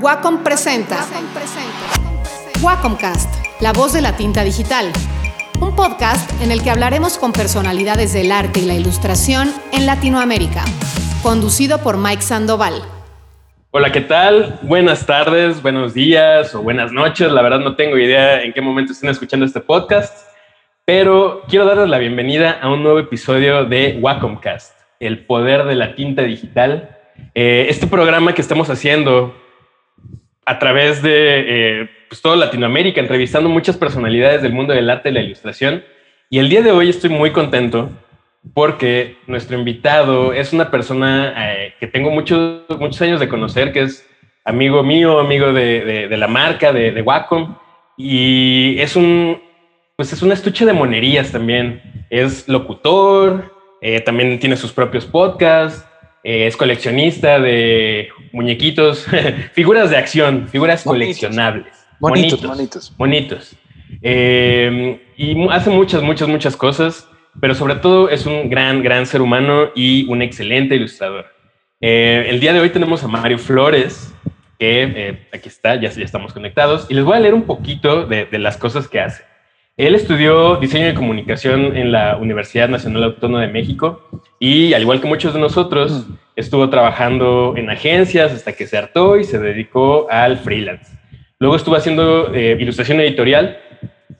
Wacom presenta Wacomcast, la voz de la tinta digital. Un podcast en el que hablaremos con personalidades del arte y la ilustración en Latinoamérica. Conducido por Mike Sandoval. Hola, ¿qué tal? Buenas tardes, buenos días o buenas noches. La verdad no tengo idea en qué momento estén escuchando este podcast, pero quiero darles la bienvenida a un nuevo episodio de Wacomcast, el poder de la tinta digital. Eh, este programa que estamos haciendo a través de eh, pues, toda Latinoamérica, entrevistando muchas personalidades del mundo del arte y la ilustración. Y el día de hoy estoy muy contento porque nuestro invitado es una persona eh, que tengo muchos, muchos años de conocer, que es amigo mío, amigo de, de, la marca, de, Wacom, y es un, pues es un estuche de monerías también. Es locutor, eh, también tiene sus propios podcasts, eh, es coleccionista de muñequitos, figuras de acción, figuras coleccionables. Bonitos, bonitos. Bonitos. Eh, y hace muchas, muchas, muchas cosas, pero sobre todo es un gran, gran ser humano y un excelente ilustrador. Eh, el día de hoy tenemos a Mario Flores, que aquí está, ya, ya, estamos conectados, y les voy a leer un poquito de, de las cosas que hace. Él estudió diseño de comunicación en la Universidad Nacional Autónoma de México y, al igual que muchos de nosotros, estuvo trabajando en agencias hasta que se hartó y se dedicó al freelance. Luego estuvo haciendo eh, ilustración editorial,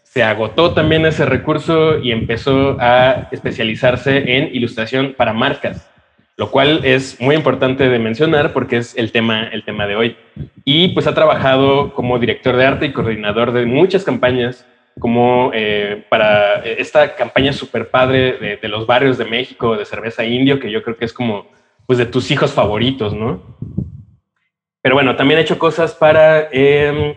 se agotó también ese recurso y empezó a especializarse en ilustración para marcas, lo cual es muy importante de mencionar porque es el tema, el tema de hoy. Y pues ha trabajado como director de arte y coordinador de muchas campañas como eh, para esta campaña super padre de, los barrios de México de cerveza indio, que yo creo que es como pues de tus hijos favoritos, ¿no? Pero bueno, también he hecho cosas para em,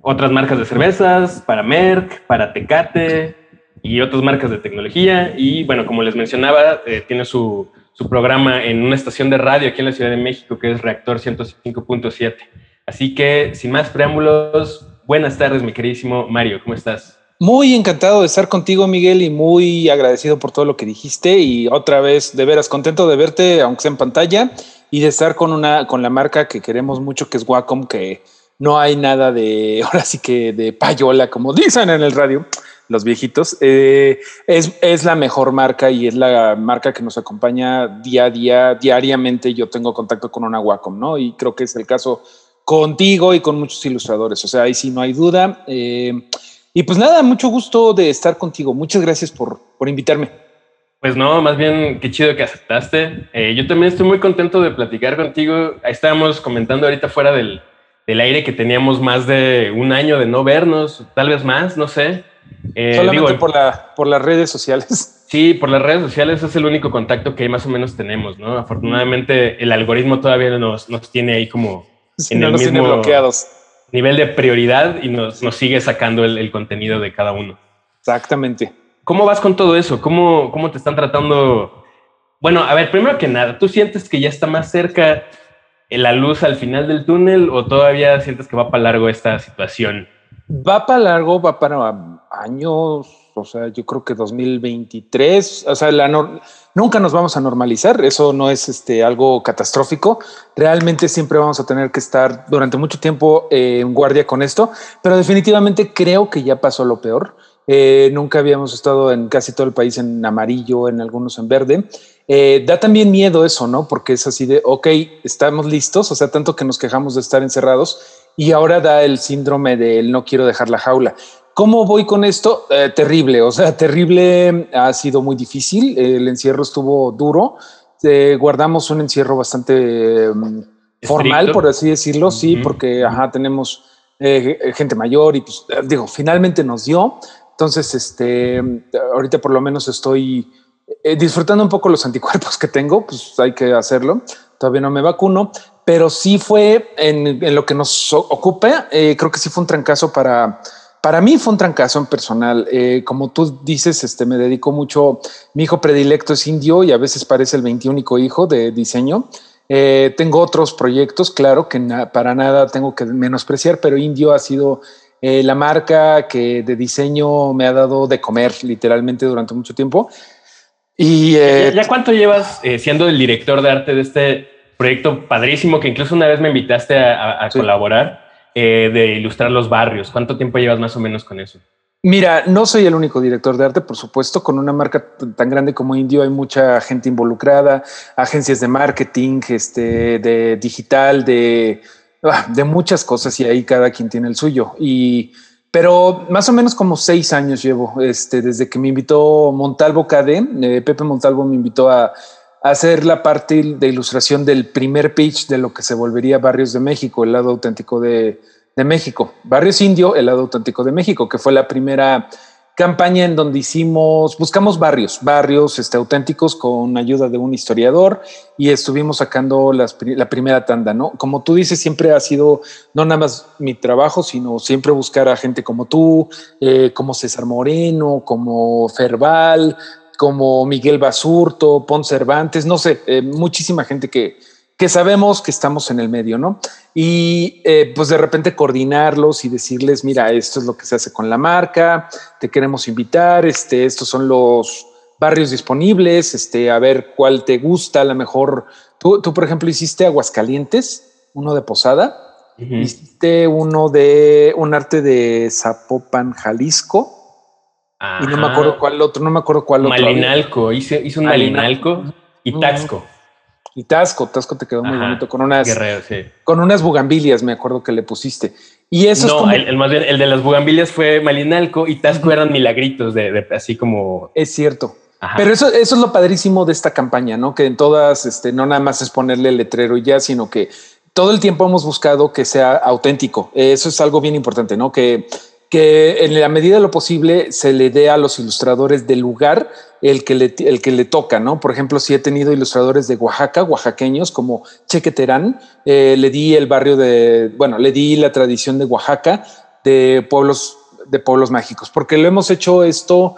otras marcas de cervezas, para Merck, para Tecate y otras marcas de tecnología. Y bueno, como les mencionaba, eh, tiene su, su programa en una estación de radio aquí en la Ciudad de México que es Reactor 105.7. Así que, sin más preámbulos, Buenas tardes, mi queridísimo Mario, ¿cómo estás? Muy encantado de estar contigo, Miguel, y muy agradecido por todo lo que dijiste. Y otra vez, de veras, contento de verte, aunque sea en pantalla, y de estar con una, con la marca que queremos mucho, que es Wacom, que no hay nada de, ahora sí que de payola, como dicen en el radio, los viejitos. Eh, es, es la mejor marca y es la marca que nos acompaña día a día, diariamente. Yo tengo contacto con una Wacom, ¿no? Y creo que es el caso contigo y con muchos ilustradores. O sea, ahí sí no hay duda. Eh, y pues nada, mucho gusto de estar contigo. Muchas gracias por, por invitarme. Pues no, más bien qué chido que aceptaste. Eh, yo también estoy muy contento de platicar contigo. Ahí estábamos comentando ahorita fuera del, del, aire que teníamos más de un año de no vernos, tal vez más, no sé. Eh, Solamente digo, por, la, por las redes sociales. Sí, por las redes sociales es el único contacto que más o menos tenemos, ¿no? Afortunadamente el algoritmo todavía nos, nos tiene ahí como en el mismo bloqueados. nivel de prioridad y nos, nos sigue sacando el, el, contenido de cada uno. Exactamente. ¿Cómo vas con todo eso? ¿Cómo, ¿Cómo te están tratando? Bueno, a ver, primero que nada, ¿tú sientes que ya está más cerca la luz al final del túnel o todavía sientes que va para largo esta situación? Va para largo, va para años, o sea, yo creo que 2023, o sea, la no, nunca nos vamos a normalizar, eso no es este, algo catastrófico, realmente siempre vamos a tener que estar durante mucho tiempo en guardia con esto, pero definitivamente creo que ya pasó lo peor. Eh, nunca habíamos estado en casi todo el país en amarillo, en algunos en verde. Eh, da también miedo eso, ¿no? Porque es así de, ok, estamos listos, o sea, tanto que nos quejamos de estar encerrados y ahora da el síndrome de no quiero dejar la jaula. ¿Cómo voy con esto? Eh, terrible, o sea, terrible, ha sido muy difícil, el encierro estuvo duro, eh, guardamos un encierro bastante um, formal, por así decirlo, sí, porque ajá, tenemos eh, gente mayor y pues digo, finalmente nos dio, entonces, este, ahorita por lo menos estoy disfrutando un poco los anticuerpos que tengo, pues hay que hacerlo, todavía no me vacuno, pero sí fue en, en lo que nos ocupe, creo que sí fue un trancazo para para mí fue un trancazo en personal. Eh, como tú dices, este, me dedico mucho. Mi hijo predilecto es indio y a veces parece el 21 hijo de diseño. Eh, tengo otros proyectos, claro, que para nada tengo que menospreciar, pero Indio ha sido eh, la marca que de diseño me ha dado de comer literalmente durante mucho tiempo. Y ¿Ya, ¿Ya, cuánto llevas siendo el director de arte de este proyecto padrísimo que incluso una vez me invitaste a, colaborar eh, de ilustrar los barrios. ¿Cuánto tiempo llevas más o menos con eso? Mira, no soy el único director de arte, por supuesto, con una marca tan grande como Indio hay mucha gente involucrada, agencias de marketing, este, de digital, de, ah, de muchas cosas y ahí cada quien tiene el suyo. Y, pero más o menos como seis años llevo, este, desde que me invitó Montalvo KD, eh, Pepe Montalvo me invitó a, hacer la parte de ilustración del primer pitch de lo que se volvería Barrios de México, el lado auténtico de, México, Barrios Indio, el lado auténtico de México, que fue la primera campaña en donde hicimos, buscamos barrios, barrios este, auténticos con ayuda de un historiador y estuvimos sacando la primera tanda, ¿no? Como tú dices, siempre ha sido no nada más mi trabajo, sino siempre buscar a gente como tú, eh, como César Moreno, como Ferval, como Miguel Basurto, Pon Cervantes, no sé, eh, muchísima gente que, que sabemos que estamos en el medio, ¿no? Y eh, pues de repente coordinarlos y decirles, mira, esto es lo que se hace con la marca, te queremos invitar, este, estos son los barrios disponibles, este, a ver cuál te gusta, a lo mejor, tú, tú por ejemplo hiciste Aguascalientes, uno de Posada, hiciste uno de un arte de Zapopan, Jalisco, y no me acuerdo cuál otro, no me acuerdo cuál otro. Malinalco, hice, hice un Malinalco y Taxco. Y Tasco, Tasco te quedó muy bonito con unas con unas bugambilias, me acuerdo que le pusiste. Y eso no, es el, más bien, el de las bugambilias fue Malinalco y Tasco eran milagritos de, así como. Es cierto. Pero eso, eso es lo padrísimo de esta campaña, ¿no? Que en todas, este, no nada más es ponerle el letrero y ya, sino que todo el tiempo hemos buscado que sea auténtico. Eso es algo bien importante, ¿no? Que que en la medida de lo posible se le dé a los ilustradores del lugar el que le, el que le toca, ¿no? Por ejemplo, si he tenido ilustradores de Oaxaca, oaxaqueños como Cheque Terán, eh, le di el barrio de, bueno, le di la tradición de Oaxaca de pueblos, de pueblos mágicos, porque lo hemos hecho esto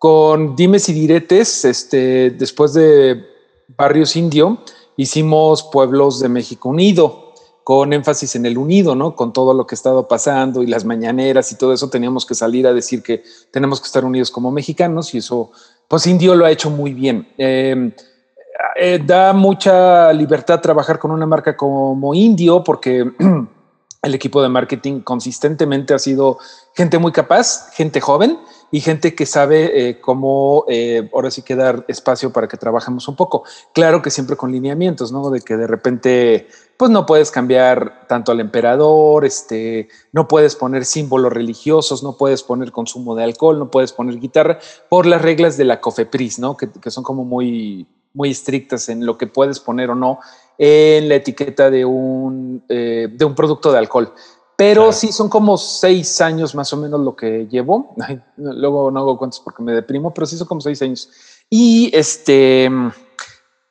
con dimes y diretes, este, después de barrios indio, hicimos pueblos de México Unido, con énfasis en el unido, ¿no? Con todo lo que ha estado pasando y las mañaneras y todo eso, teníamos que salir a decir que tenemos que estar unidos como mexicanos y eso, pues Indio lo ha hecho muy bien. Em, eh, da mucha libertad trabajar con una marca como Indio porque el equipo de marketing consistentemente ha sido gente muy capaz, gente joven y gente que sabe eh, cómo eh, ahora sí que dar espacio para que trabajemos un poco. Claro que siempre con lineamientos, ¿no? De que de repente, pues no puedes cambiar tanto al emperador, este, no puedes poner símbolos religiosos, no puedes poner consumo de alcohol, no puedes poner guitarra por las reglas de la COFEPRIS, ¿no? Que, que son como muy, muy estrictas en lo que puedes poner o no en la etiqueta de un, eh, de un producto de alcohol. Pero sí son como seis años más o menos lo que llevo. luego no hago cuentas porque me deprimo, pero sí son como seis años. Y este,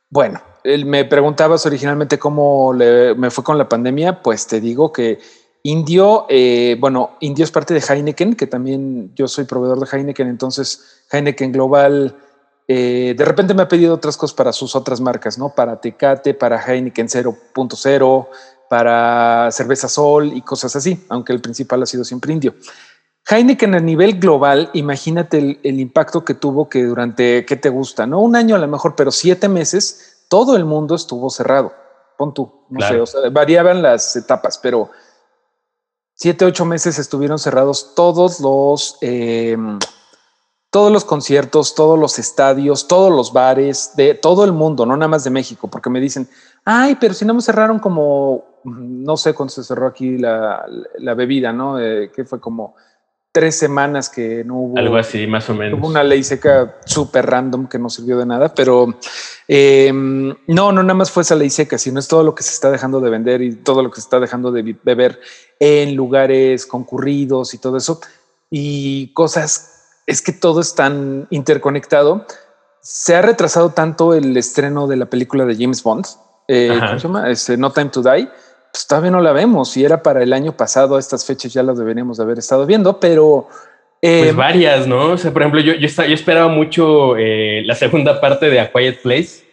bueno, me preguntabas originalmente cómo me fue con la pandemia. Pues te digo que Indio, eh, bueno, Indio es parte de Heineken, que también yo soy proveedor de Heineken, entonces Heineken Global eh, de repente me ha pedido otras cosas para sus otras marcas, ¿no? Para Tecate, para Heineken 0.0, para cerveza Sol y cosas así, aunque el principal ha sido siempre indio. Heineken a nivel global, imagínate el, impacto que tuvo que durante, ¿qué te gusta? No un año a lo mejor, pero siete meses, todo el mundo estuvo cerrado. Pon tú, no sé, o sea, variaban las etapas, pero siete, ocho meses estuvieron cerrados todos los, em, todos los conciertos, todos los estadios, todos los bares de todo el mundo, no nada más de México, porque me dicen, ay, pero si no me cerraron como no sé cuándo se cerró aquí la, bebida, ¿no? Eh, que fue como tres semanas que no hubo. Algo así, más o menos. Hubo una ley seca súper random que no sirvió de nada, pero em, no, no nada más fue esa ley seca, sino es todo lo que se está dejando de vender y todo lo que se está dejando de beber en lugares concurridos y todo eso. Y cosas, es que todo es tan interconectado. Se ha retrasado tanto el estreno de la película de James Bond. Eh, ¿Cómo se llama? Este, no Time to Die pues todavía no la vemos. Si era para el año pasado, estas fechas ya las deberíamos de haber estado viendo, pero... Eh, pues varias, ¿no? O sea, por ejemplo, yo, yo, yo esperaba mucho eh, la segunda parte de A Quiet Place.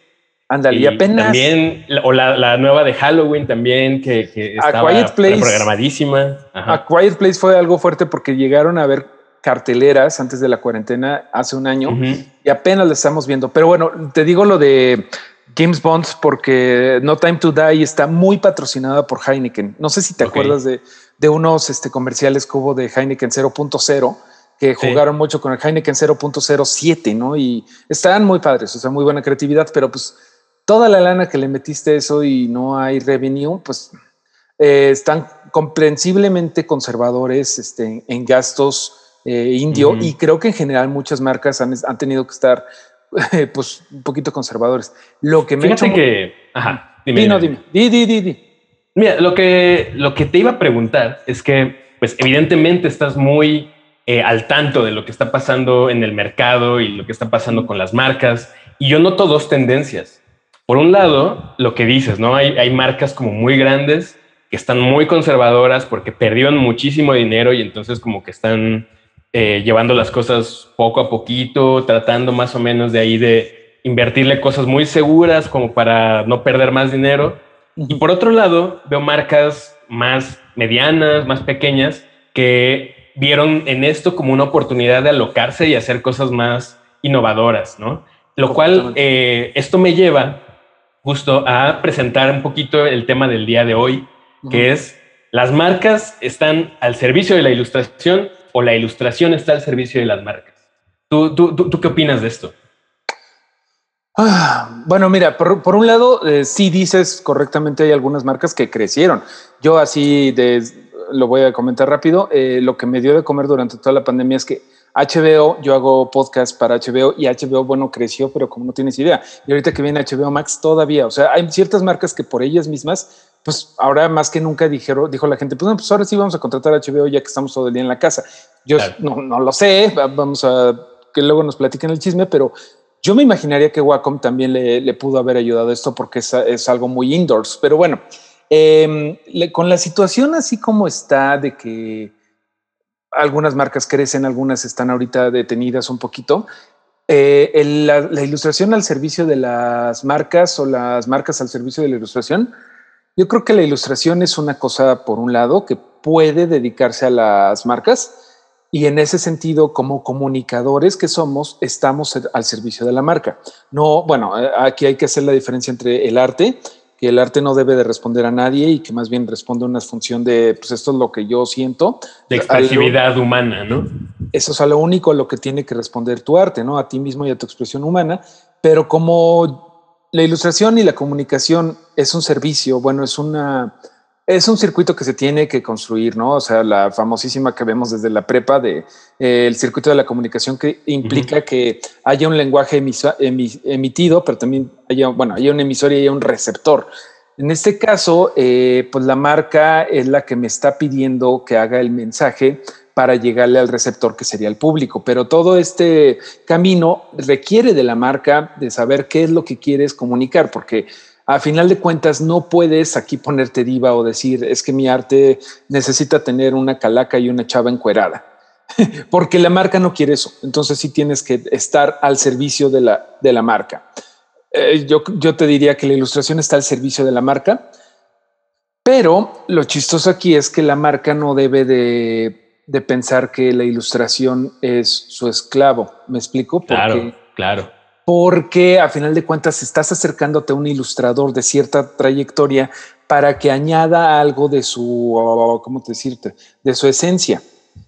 Ándale, y apenas. También, o la, la, nueva de Halloween también, que, que estaba programadísima. A Quiet Place fue algo fuerte porque llegaron a ver carteleras antes de la cuarentena hace un año y apenas la estamos viendo. Pero bueno, te digo lo de James Bond, porque No Time to Die está muy patrocinada por Heineken. No sé si te acuerdas de, de, unos este, comerciales que hubo de Heineken 0.0 que jugaron mucho con el Heineken 0.07, ¿no? Y están muy padres, o sea, muy buena creatividad, pero pues toda la lana que le metiste eso y no hay revenue, pues eh, están comprensiblemente conservadores este, en gastos eh, indio y creo que en general muchas marcas han, han tenido que estar pues un poquito conservadores. Lo que me Fíjate que, ajá, dime, dime, dime. Di, di, di, di. Mira, lo que, lo que te iba a preguntar es que, pues evidentemente estás muy eh, al tanto de lo que está pasando en el mercado y lo que está pasando con las marcas. Y yo noto dos tendencias. Por un lado, lo que dices, ¿no? Hay, hay marcas como muy grandes que están muy conservadoras porque perdieron muchísimo dinero y entonces como que están eh, llevando las cosas poco a poquito, tratando más o menos de ahí de invertirle cosas muy seguras como para no perder más dinero. Y por otro lado, veo marcas más medianas, más pequeñas, que vieron en esto como una oportunidad de alocarse y hacer cosas más innovadoras, ¿no? Lo cual eh, esto me lleva justo a presentar un poquito el tema del día de hoy, que es las marcas están al servicio de la ilustración o la ilustración está al servicio de las marcas. ¿Tú, tú, tú, qué opinas de esto? Ah, bueno, mira, por, un lado, eh, sí dices correctamente, hay algunas marcas que crecieron. Yo así lo voy a comentar rápido. Eh, lo que me dio de comer durante toda la pandemia es que HBO, yo hago podcast para HBO y HBO, bueno, creció, pero como no tienes idea. Y ahorita que viene HBO Max todavía, o sea, hay ciertas marcas que por ellas mismas, pues ahora más que nunca dijeron, dijo la gente, pues, no, pues ahora sí vamos a contratar a HBO ya que estamos todo el día en la casa. Yo no, no lo sé, vamos a que luego nos platiquen el chisme, pero yo me imaginaría que Wacom también le, le pudo haber ayudado a esto porque es, es algo muy indoors, pero bueno. Em, con la situación así como está de que algunas marcas crecen, algunas están ahorita detenidas un poquito, eh, la, ilustración al servicio de las marcas o las marcas al servicio de la ilustración, yo creo que la ilustración es una cosa, por un lado, que puede dedicarse a las marcas y en ese sentido, como comunicadores que somos, estamos al servicio de la marca. No, bueno, eh, aquí hay que hacer la diferencia entre el arte que el arte no debe de responder a nadie y que más bien responde a una función de, pues esto es lo que yo siento. De expresividad humana, ¿no? Eso es a lo único a lo que tiene que responder tu arte, ¿no? A ti mismo y a tu expresión humana. Pero como la ilustración y la comunicación es un servicio, bueno, es una es un circuito que se tiene que construir, ¿no? O sea, la famosísima que vemos desde la prepa de eh, el circuito de la comunicación que implica que haya un lenguaje emitido, pero también haya, bueno, haya un emisor y haya un receptor. En este caso, eh, pues la marca es la que me está pidiendo que haga el mensaje para llegarle al receptor que sería el público. Pero todo este camino requiere de la marca de saber qué es lo que quieres comunicar, porque a final de cuentas no puedes aquí ponerte diva o decir es que mi arte necesita tener una calaca y una chava encuerada, porque la marca no quiere eso. Entonces sí tienes que estar al servicio de la, de la marca. Eh, yo, yo te diría que la ilustración está al servicio de la marca, pero lo chistoso aquí es que la marca no debe de, de pensar que la ilustración es su esclavo. ¿Me explico? Porque, claro, claro porque a final de cuentas estás acercándote a un ilustrador de cierta trayectoria para que añada algo de su, ¿cómo te decirte? De su esencia.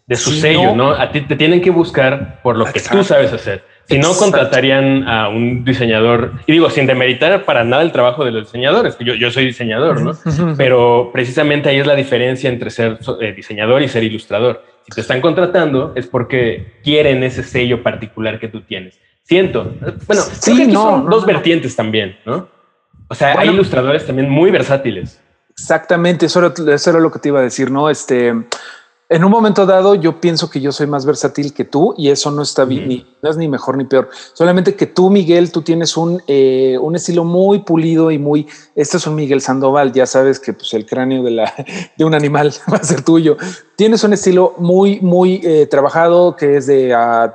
De su sello, no, A ti te tienen que buscar por lo que tú sabes hacer. Si no, contratarían a un diseñador, y digo, sin demeritar para nada el trabajo de los diseñadores, yo, yo soy diseñador, ¿no? Pero precisamente ahí es la diferencia entre ser eh, diseñador y ser ilustrador. Si te están contratando es porque quieren ese sello particular que tú tienes. Siento. Bueno, sí, no, son dos vertientes también, ¿no? O sea, hay ilustradores también muy versátiles. Exactamente, eso era, eso era, lo que te iba a decir, ¿no? Este, en un momento dado, yo pienso que yo soy más versátil que tú y eso no está bien, ni, no es ni mejor ni peor. Solamente que tú, Miguel, tú tienes un, eh, un estilo muy pulido y muy. Este es un Miguel Sandoval, ya sabes que pues, el cráneo de, la, de un animal va a ser tuyo. Tienes un estilo muy, muy eh, trabajado que es de a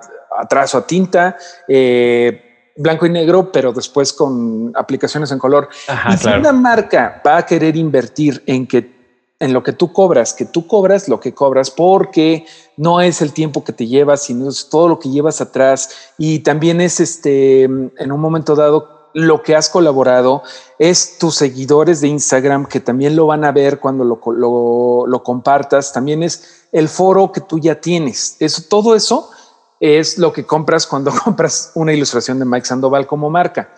trazo a tinta, eh, blanco y negro, pero después con aplicaciones en color. y si una marca va a querer invertir en que en lo que tú cobras, que tú cobras lo que cobras porque no es el tiempo que te llevas, sino es todo lo que llevas atrás y también es este en un momento dado lo que has colaborado, es tus seguidores de Instagram que también lo van a ver cuando lo, lo, compartas, también es el foro que tú ya tienes. Eso, todo eso es lo que compras cuando compras una ilustración de Mike Sandoval como marca.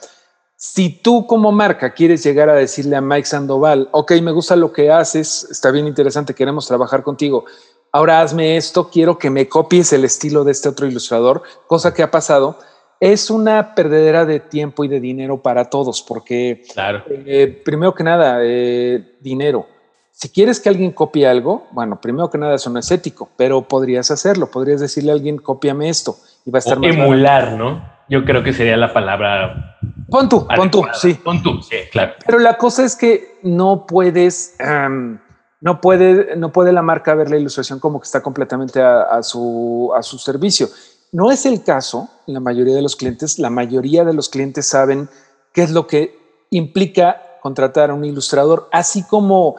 Si tú como marca quieres llegar a decirle a Mike Sandoval, ok, me gusta lo que haces, está bien interesante, queremos trabajar contigo, ahora hazme esto, quiero que me copies el estilo de este otro ilustrador, cosa que ha pasado, es una perdedera de tiempo y de dinero para todos, porque claro. eh, primero que nada, eh, dinero. Si quieres que alguien copie algo, bueno, primero que nada eso no es ético, pero podrías hacerlo, podrías decirle a alguien, cópiame esto y va a estar o emular, ¿no? Yo creo que sería la palabra. Pon tú, pon tú, sí. Pon tú, sí, claro. Pero la cosa es que no puedes, um, no puede, no puede la marca ver la ilustración como que está completamente a, a, su, a su servicio. No es el caso, la mayoría de los clientes, la mayoría de los clientes saben qué es lo que implica contratar a un ilustrador, así como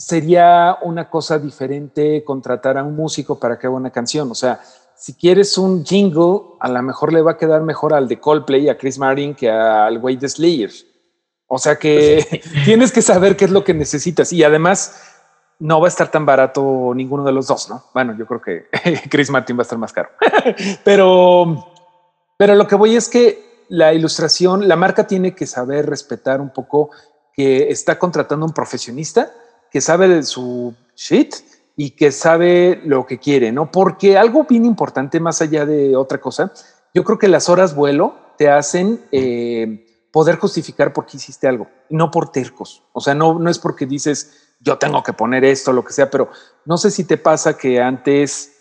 sería una cosa diferente contratar a un músico para que haga una canción. O sea, si quieres un jingle, a lo mejor le va a quedar mejor al de Coldplay, a Chris Martin, que al güey de Slayer. O sea que tienes que saber qué es lo que necesitas. Y además, no va a estar tan barato ninguno de los dos, ¿no? Bueno, yo creo que Chris Martin va a estar más caro. pero, pero lo que voy es que la ilustración, la marca tiene que saber respetar un poco que está contratando un profesionista que sabe de su shit y que sabe lo que quiere, ¿no? Porque algo bien importante, más allá de otra cosa, yo creo que las horas vuelo te hacen eh, poder justificar por qué hiciste algo, no por tercos. O sea, no, no es porque dices, yo tengo que poner esto, lo que sea, pero no sé si te pasa que antes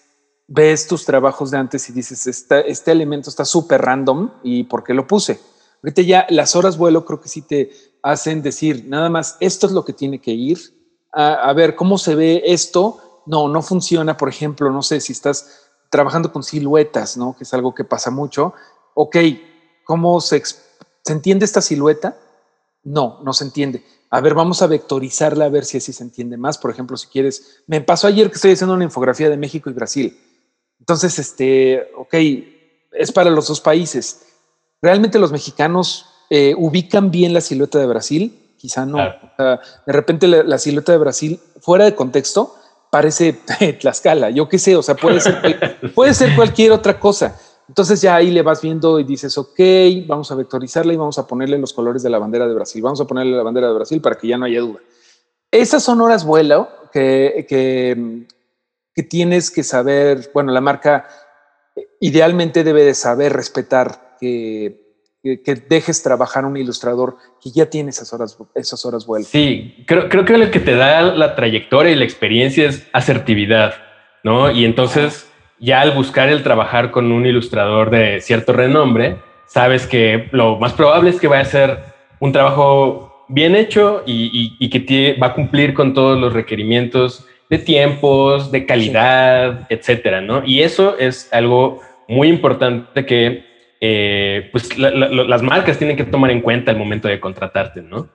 ves tus trabajos de antes y dices, este, elemento está súper random y por qué lo puse. Ahorita ya las horas vuelo creo que sí te hacen decir, nada más, esto es lo que tiene que ir, a, a, ver cómo se ve esto. No, no funciona. Por ejemplo, no sé si estás trabajando con siluetas, ¿no? Que es algo que pasa mucho. Ok, ¿cómo se, se entiende esta silueta? No, no se entiende. A ver, vamos a vectorizarla a ver si así se entiende más. Por ejemplo, si quieres, me pasó ayer que estoy haciendo una infografía de México y Brasil. Entonces, este, ok, es para los dos países. Realmente los mexicanos eh, ubican bien la silueta de Brasil quizá no. Claro. O sea, de repente la, la, silueta de Brasil, fuera de contexto, parece Tlaxcala, yo qué sé, o sea, puede ser, puede ser cualquier otra cosa. Entonces ya ahí le vas viendo y dices, ok, vamos a vectorizarla y vamos a ponerle los colores de la bandera de Brasil, vamos a ponerle la bandera de Brasil para que ya no haya duda. Esas son horas vuelo que, que, que tienes que saber, bueno, la marca idealmente debe de saber respetar que que, dejes trabajar un ilustrador que ya tiene esas horas, esas horas vueltas. Sí, creo, creo que lo que te da la trayectoria y la experiencia es asertividad, ¿no? Y entonces ya al buscar el trabajar con un ilustrador de cierto renombre, sabes que lo más probable es que vaya a ser un trabajo bien hecho y, y, y que te, va a cumplir con todos los requerimientos de tiempos, de calidad, sí. etcétera, ¿no? Y eso es algo muy importante que eh, pues la, la, las marcas tienen que tomar en cuenta el momento de contratarte, ¿no?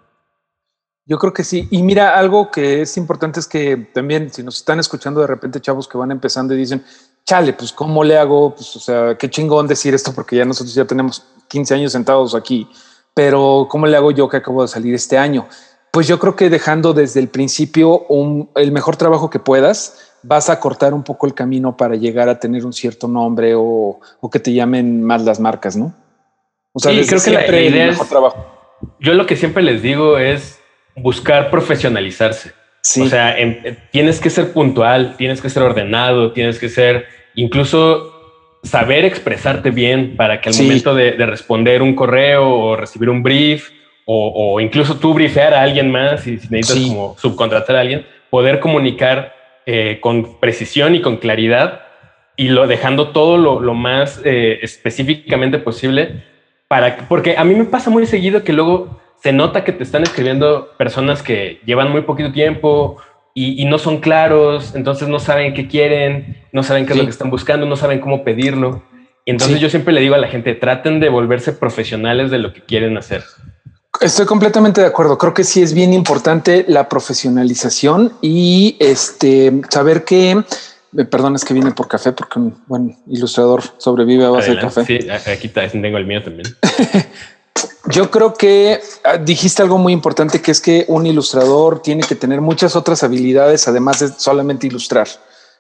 Yo creo que sí. Y mira, algo que es importante es que también, si nos están escuchando de repente chavos que van empezando y dicen, chale, pues cómo le hago, pues o sea, qué chingón decir esto porque ya nosotros ya tenemos 15 años sentados aquí, pero cómo le hago yo que acabo de salir este año. Pues yo creo que dejando desde el principio el mejor trabajo que puedas, vas a cortar un poco el camino para llegar a tener un cierto nombre o, o que te llamen más las marcas, ¿no? O sea, sí, creo que la, idea es, trabajo. Yo lo que siempre les digo es buscar profesionalizarse. Sí. O sea, en, tienes que ser puntual, tienes que ser ordenado, tienes que ser incluso saber expresarte bien para que al sí. momento de, de, responder un correo o recibir un brief o, o incluso tú briefear a alguien más y si necesitas sí. como subcontratar a alguien, poder comunicar eh, con precisión y con claridad y lo dejando todo lo, lo más eh, específicamente posible para porque a mí me pasa muy seguido que luego se nota que te están escribiendo personas que llevan muy poquito tiempo y, y no son claros, entonces no saben qué quieren, no saben qué sí. es lo que están buscando, no saben cómo pedirlo. Y entonces sí. yo siempre le digo a la gente, traten de volverse profesionales de lo que quieren hacer. Estoy completamente de acuerdo. Creo que sí es bien importante la profesionalización y este saber que perdón, es que viene por café porque un buen ilustrador sobrevive a base Adelante, de café. Sí, aquí tengo el mío también. Yo creo que ah, dijiste algo muy importante, que es que un ilustrador tiene que tener muchas otras habilidades, además de solamente ilustrar.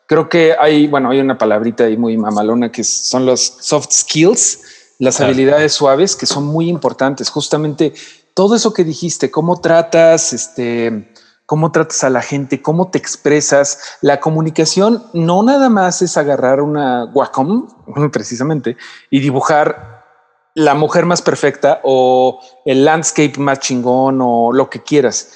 Creo que hay, bueno, hay una palabrita ahí muy mamalona que son los soft skills, las habilidades suaves, que son muy importantes. Justamente todo eso que dijiste, cómo tratas, este, cómo tratas a la gente, cómo te expresas. La comunicación no nada más es agarrar una Wacom, precisamente, y dibujar la mujer más perfecta o el landscape más chingón o lo que quieras.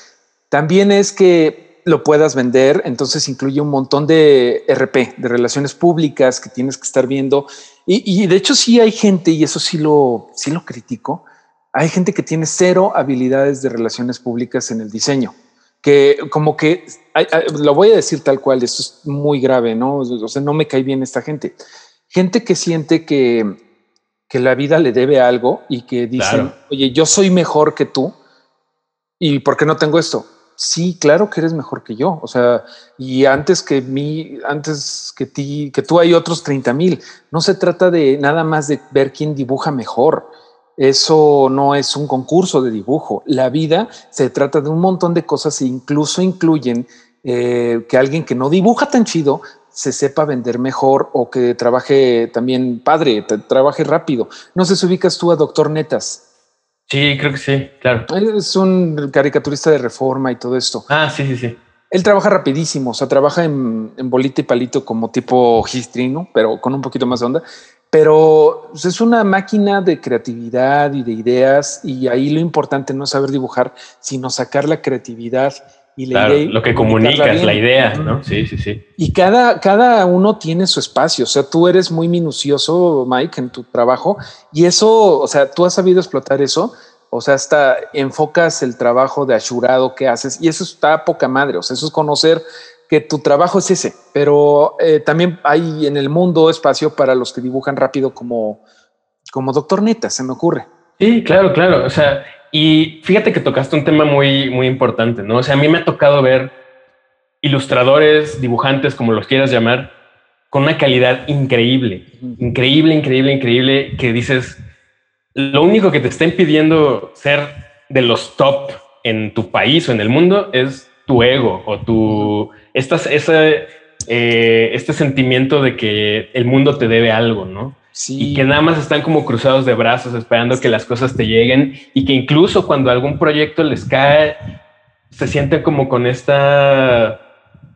También es que lo puedas vender, entonces incluye un montón de RP, de relaciones públicas que tienes que estar viendo. Y, de hecho sí hay gente, y eso sí lo, sí lo critico, hay gente que tiene cero habilidades de relaciones públicas en el diseño, que como que, lo voy a decir tal cual, esto es muy grave, ¿no? O sea, no me cae bien esta gente. Gente que siente que que la vida le debe algo y que dicen, oye, yo soy mejor que tú y ¿por qué no tengo esto? Sí, claro que eres mejor que yo. O sea, y antes que mí, antes que ti, que tú hay otros 30 mil. No se trata de nada más de ver quién dibuja mejor. Eso no es un concurso de dibujo. La vida se trata de un montón de cosas e incluso incluyen eh, que alguien que no dibuja tan chido se sepa vender mejor o que trabaje también padre, trabaje rápido. No sé si ubicas tú a Doctor Netas. Sí, creo que sí, claro. es un caricaturista de reforma y todo esto. Ah, sí, sí, sí. Él trabaja rapidísimo, o sea, trabaja en, bolita y palito como tipo histrino, pero con un poquito más de onda. Pero pues, es una máquina de creatividad y de ideas y ahí lo importante no es saber dibujar, sino sacar la creatividad y lo que comunicas, la idea, ¿no? Sí, sí, sí. Y cada, cada uno tiene su espacio. O sea, tú eres muy minucioso, Mike, en tu trabajo y eso, o sea, tú has sabido explotar eso. O sea, hasta enfocas el trabajo de ashurado que haces y eso está poca madre. O sea, eso es conocer que tu trabajo es ese, pero eh, también hay en el mundo espacio para los que dibujan rápido como, como Doctor Neta, se me ocurre. Sí, claro, claro. O sea, y fíjate que tocaste un tema muy, muy importante, ¿no? O sea, a mí me ha tocado ver ilustradores, dibujantes, como los quieras llamar, con una calidad increíble, increíble, increíble, increíble, que dices, lo único que te está impidiendo ser de los top en tu país o en el mundo es tu ego o tu, estas, ese, eh, este sentimiento de que el mundo te debe algo, ¿no? Y que nada más están como cruzados de brazos esperando que las cosas te lleguen y que incluso cuando algún proyecto les cae, se sienten como con esta,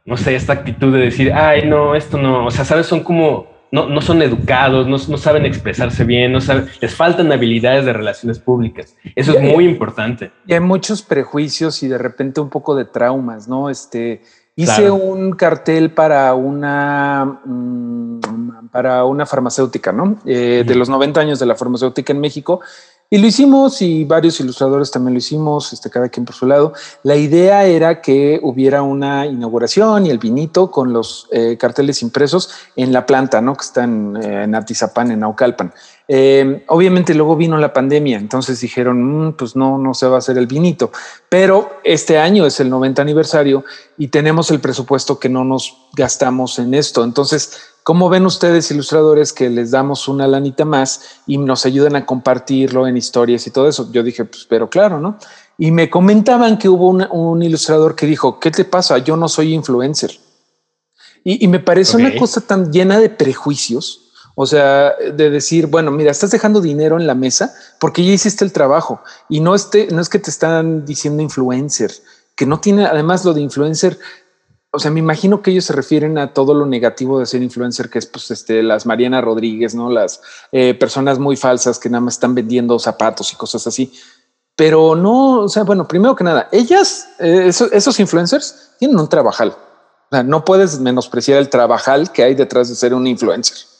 no sé, esta actitud de decir, ay, no, esto no, o sea, sabes, son como, no, no son educados, no, no saben expresarse bien, no saben, les faltan habilidades de relaciones públicas. Eso es muy importante. Y hay muchos prejuicios y de repente un poco de traumas, ¿no? Este, Hice un cartel para una, mm, para una farmacéutica, ¿no? Eh, de los 90 años de la farmacéutica en México. Y lo hicimos y varios ilustradores también lo hicimos, este, cada quien por su lado. La idea era que hubiera una inauguración y el vinito con los eh, carteles impresos en la planta, ¿no? Que está en, eh, en Atizapán, en Naucalpan. Eh, obviamente luego vino la pandemia, entonces dijeron, mm, pues no, no se va a hacer el vinito, pero este año es el 90 aniversario y tenemos el presupuesto que no nos gastamos en esto. Entonces, ¿cómo ven ustedes ilustradores que les damos una lanita más y nos ayudan a compartirlo en historias y todo eso? Yo dije, pues, pero claro, ¿no? Y me comentaban que hubo un, ilustrador que dijo, ¿qué te pasa? Yo no soy influencer. Y, me parece una cosa tan llena de prejuicios o sea, de decir, bueno, mira, estás dejando dinero en la mesa porque ya hiciste el trabajo y no, este, no es que te están diciendo influencer, que no tiene, además lo de influencer, o sea, me imagino que ellos se refieren a todo lo negativo de ser influencer, que es pues este, las Mariana Rodríguez, ¿no? Las eh, personas muy falsas que nada más están vendiendo zapatos y cosas así. Pero no, o sea, bueno, primero que nada, ellas, eh, esos, influencers tienen un trabajal. O sea, no puedes menospreciar el trabajal que hay detrás de ser un influencer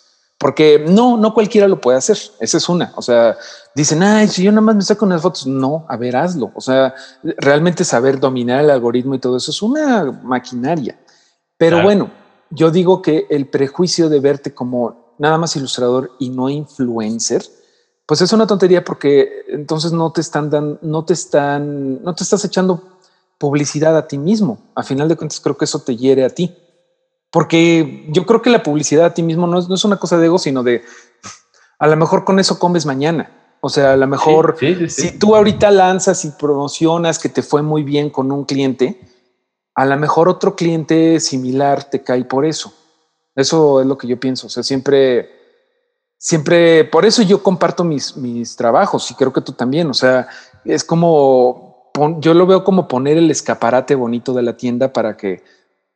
porque no, no cualquiera lo puede hacer. Esa es una. O sea, dicen, ay, si yo nada más me saco unas fotos, no, a ver, hazlo. O sea, realmente saber dominar el algoritmo y todo eso es una maquinaria. Pero bueno, yo digo que el prejuicio de verte como nada más ilustrador y no influencer, pues es una tontería porque entonces no te están dando, no te están, no te estás echando publicidad a ti mismo. A final de cuentas, creo que eso te hiere a ti. Porque yo creo que la publicidad a ti mismo no es, no es una cosa de ego, sino de a lo mejor con eso comes mañana. O sea, a lo mejor si tú ahorita lanzas y promocionas que te fue muy bien con un cliente, a lo mejor otro cliente similar te cae por eso. Eso es lo que yo pienso. O sea, siempre, siempre, por eso yo comparto mis, mis trabajos y creo que tú también. O sea, es como, yo lo veo como poner el escaparate bonito de la tienda para que,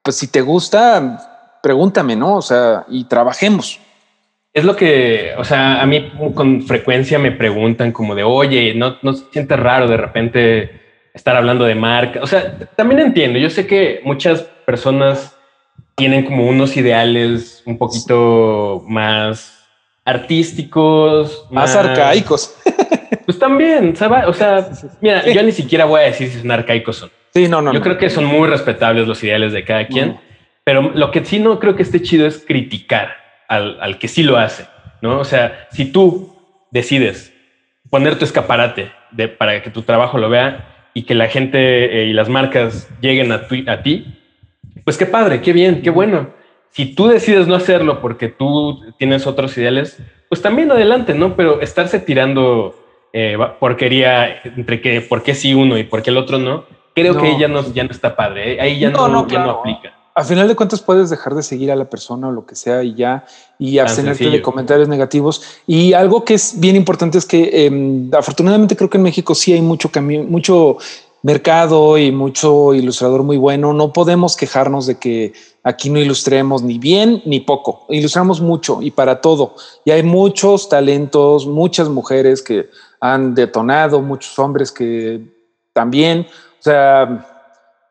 pues si te gusta, pregúntame, ¿no? O sea, y trabajemos. Es lo que, o sea, a mí con frecuencia me preguntan como de, oye, ¿no, no sientes raro de repente estar hablando de marca? O sea, también entiendo, yo sé que muchas personas tienen como unos ideales un poquito más artísticos. Más, arcaicos. Pues también, ¿sabes? O sea, mira, yo ni siquiera voy a decir si son arcaicos son. Sí, no, no. Yo creo que son muy respetables los ideales de cada quien, pero lo que sí no creo que esté chido es criticar al, al que sí lo hace, ¿no? O sea, si tú decides poner tu escaparate de, para que tu trabajo lo vea y que la gente eh, y las marcas lleguen a, a ti, pues qué padre, qué bien, qué bueno. Si tú decides no hacerlo porque tú tienes otros ideales, pues también adelante, ¿no? Pero estarse tirando eh, porquería entre que por qué sí uno y por qué el otro no, creo que ahí ya no, ya no está padre, ¿eh? ahí ya no, no, ya no aplica. Al final de cuentas puedes dejar de seguir a la persona o lo que sea y ya, y abstenerte de comentarios negativos. Y algo que es bien importante es que em, afortunadamente creo que en México sí hay mucho, mucho mercado y mucho ilustrador muy bueno. No podemos quejarnos de que aquí no ilustremos ni bien ni poco. Ilustramos mucho y para todo. Y hay muchos talentos, muchas mujeres que han detonado, muchos hombres que también. O sea,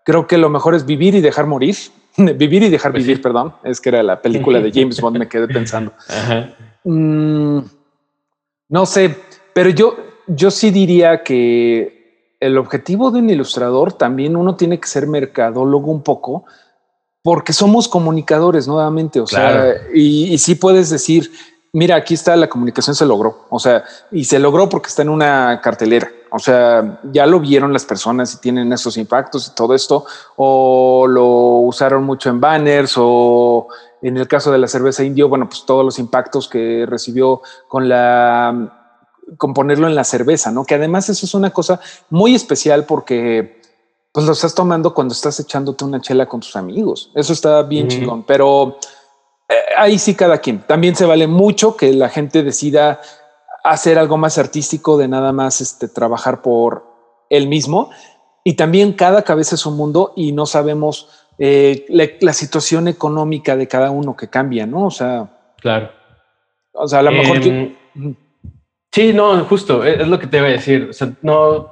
creo que lo mejor es vivir y dejar morir. vivir y dejar pues vivir, perdón. Es que era la película de James Bond, me quedé pensando. Mm, no sé, pero yo, yo sí diría que el objetivo de un ilustrador también uno tiene que ser mercadólogo un poco, porque somos comunicadores nuevamente, o sea, y, y sí puedes decir, mira, aquí está la comunicación se logró, o sea, y se logró porque está en una cartelera, o sea, ya lo vieron las personas y tienen esos impactos y todo esto, o lo usaron mucho en banners, o en el caso de la cerveza indio, bueno, pues todos los impactos que recibió con la con ponerlo en la cerveza, ¿no? Que además eso es una cosa muy especial porque pues lo estás tomando cuando estás echándote una chela con tus amigos. Eso está bien chingón, pero eh, ahí sí cada quien. También se vale mucho que la gente decida hacer algo más artístico de nada más este, trabajar por él mismo. Y también cada cabeza es un mundo y no sabemos eh, la, situación económica de cada uno que cambia, ¿no? O sea, claro. O sea, a lo mejor... Em, Sí, no, justo, e, es lo que te voy a decir. O sea, no,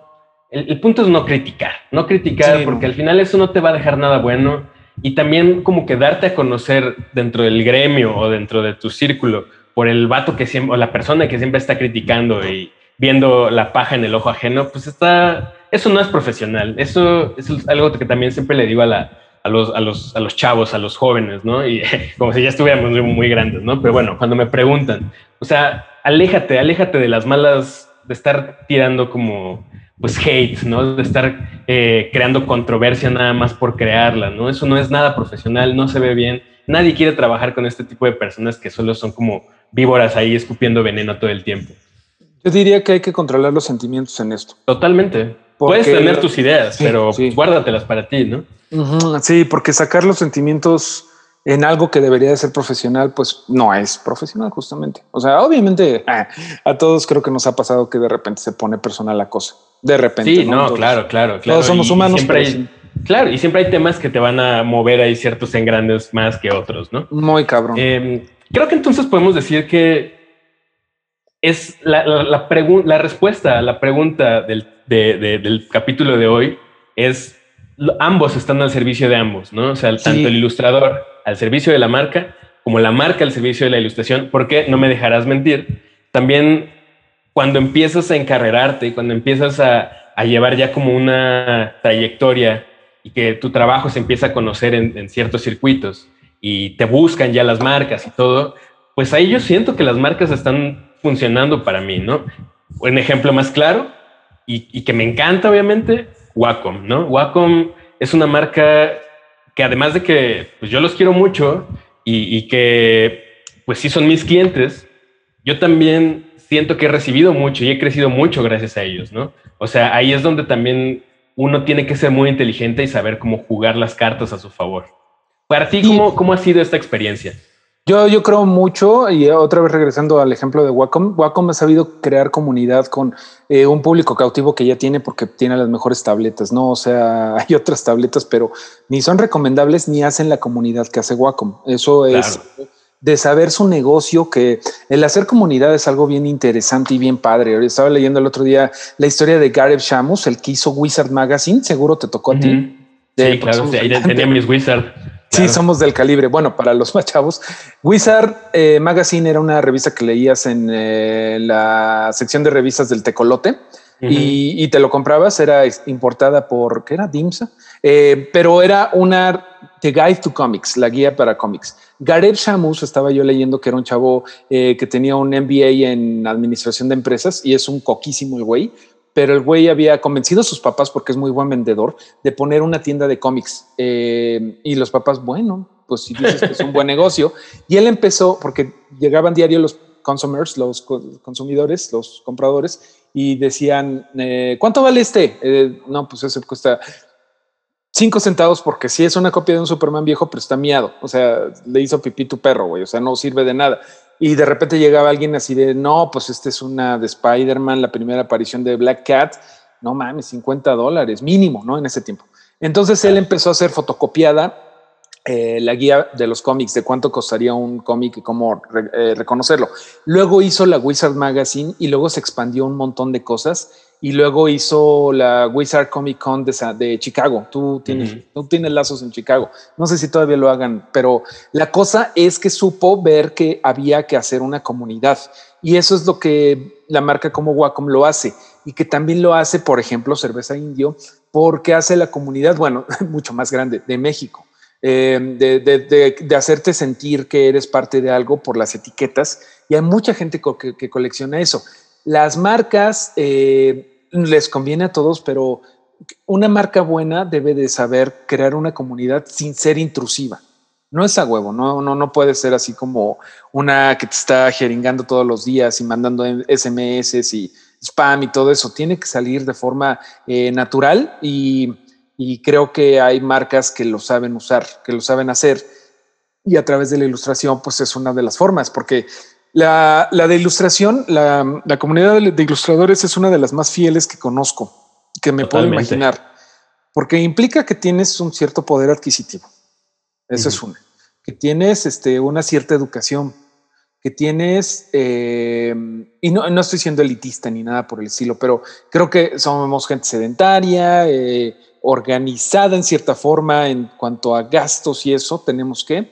el, punto es no criticar, no criticar, porque al final eso no te va a dejar nada bueno. Y también como que darte a conocer dentro del gremio o dentro de tu círculo por el vato que siempre, o la persona que siempre está criticando y viendo la paja en el ojo ajeno, pues está, eso no es profesional. Eso, es algo que también siempre le digo a la, a los, a los, a los chavos, a los jóvenes, ¿no? Y como si ya estuviéramos muy, grandes, ¿no? Pero bueno, cuando me preguntan, o sea, aléjate, aléjate de las malas, de estar tirando como, pues, hate, ¿no? De estar eh, creando controversia nada más por crearla, ¿no? Eso no es nada profesional, no se ve bien. Nadie quiere trabajar con este tipo de personas que solo son como víboras ahí escupiendo veneno todo el tiempo. Yo diría que hay que controlar los sentimientos en esto. Totalmente. Puedes tener tus ideas, pero guárdatelas para ti, ¿no? Sí, porque sacar los sentimientos en algo que debería de ser profesional, pues no es profesional justamente. O sea, obviamente ah, a todos creo que nos ha pasado que de repente se pone personal la cosa. De repente. Sí, no, claro, claro, claro. Todos somos humanos. Claro, y siempre hay temas que te van a mover ahí ciertos engrandes más que otros, ¿no? Muy cabrón. Em, creo que entonces podemos decir que es la, la, la respuesta a la pregunta del, del capítulo de hoy es ambos están al servicio de ambos, ¿no? O sea, tanto el ilustrador al servicio de la marca como la marca al servicio de la ilustración, porque no me dejarás mentir, también cuando empiezas a encarrerarte y cuando empiezas a, llevar ya como una trayectoria y que tu trabajo se empieza a conocer en, ciertos circuitos y te buscan ya las marcas y todo, pues ahí yo siento que las marcas están funcionando para mí, ¿no? Un ejemplo más claro y, y que me encanta, obviamente, Wacom, ¿no? Wacom es una marca que además de que pues yo los quiero mucho y, que pues sí son mis clientes, yo también siento que he recibido mucho y he crecido mucho gracias a ellos, ¿no? O sea, ahí es donde también uno tiene que ser muy inteligente y saber cómo jugar las cartas a su favor. Para ti, ¿cómo, cómo ha sido esta experiencia? Yo, yo creo mucho, y otra vez regresando al ejemplo de Wacom, Wacom ha sabido crear comunidad con eh, un público cautivo que ya tiene porque tiene las mejores tabletas, ¿no? O sea, hay otras tabletas, pero ni son recomendables ni hacen la comunidad que hace Wacom. Eso es de saber su negocio, que el hacer comunidad es algo bien interesante y bien padre. Estaba leyendo el otro día la historia de Gareth Shamus, el que hizo Wizard Magazine, seguro te tocó a ti. Sí, claro, ahí tenía mis Wizard. Sí, somos del calibre. Bueno, para los más chavos, Wizard eh, Magazine era una revista que leías en eh, la sección de revistas del Tecolote y, te lo comprabas. Era importada por, ¿qué era? Dimsa. Eh, pero era una The Guide to Comics, la guía para cómics. Gareth Shamus, estaba yo leyendo que era un chavo que tenía un MBA en administración de empresas y es un coquísimo el güey pero el güey había convencido a sus papás, porque es muy buen vendedor, de poner una tienda de cómics. Eh, y los papás, bueno, pues si dices que es un buen negocio. Y él empezó, porque llegaban diario los consumers, los consumidores, los compradores, y decían, eh, ¿cuánto vale este? Eh, no, pues ese cuesta cinco centavos porque si es una copia de un Superman viejo, pero está miado. O sea, le hizo pipí tu perro, güey. O sea, no sirve de nada y de repente llegaba alguien así de, no, pues esta es una de Spider-Man, la primera aparición de Black Cat, no mames, 50 dólares mínimo, ¿no? En ese tiempo. Entonces él empezó a hacer fotocopiada eh, la guía de los cómics, de cuánto costaría un cómic y cómo eh, reconocerlo. Luego hizo la Wizard Magazine y luego se expandió un montón de cosas y luego hizo la Wizard Comic Con de, Chicago. Tú tienes, tú tienes lazos en Chicago. No sé si todavía lo hagan, pero la cosa es que supo ver que había que hacer una comunidad y eso es lo que la marca como Wacom lo hace y que también lo hace, por ejemplo, Cerveza Indio, porque hace la comunidad, bueno, mucho más grande de México. Eh, de, hacerte sentir que eres parte de algo por las etiquetas y hay mucha gente que, colecciona eso. Las marcas eh, les conviene a todos, pero una marca buena debe de saber crear una comunidad sin ser intrusiva. No es a huevo, no, no, no puede ser así como una que te está jeringando todos los días y mandando SMS y spam y todo eso. Tiene que salir de forma eh, natural y, creo que hay marcas que lo saben usar, que lo saben hacer. Y a través de la ilustración, pues es una de las formas, porque la, de ilustración, la, comunidad de, ilustradores es una de las más fieles que conozco, que me puedo imaginar, porque implica que tienes un cierto poder adquisitivo. Eso es una. Que tienes este, una cierta educación, que tienes, eh, y no, no, estoy siendo elitista ni nada por el estilo, pero creo que somos gente sedentaria, eh, organizada en cierta forma en cuanto a gastos y eso, tenemos que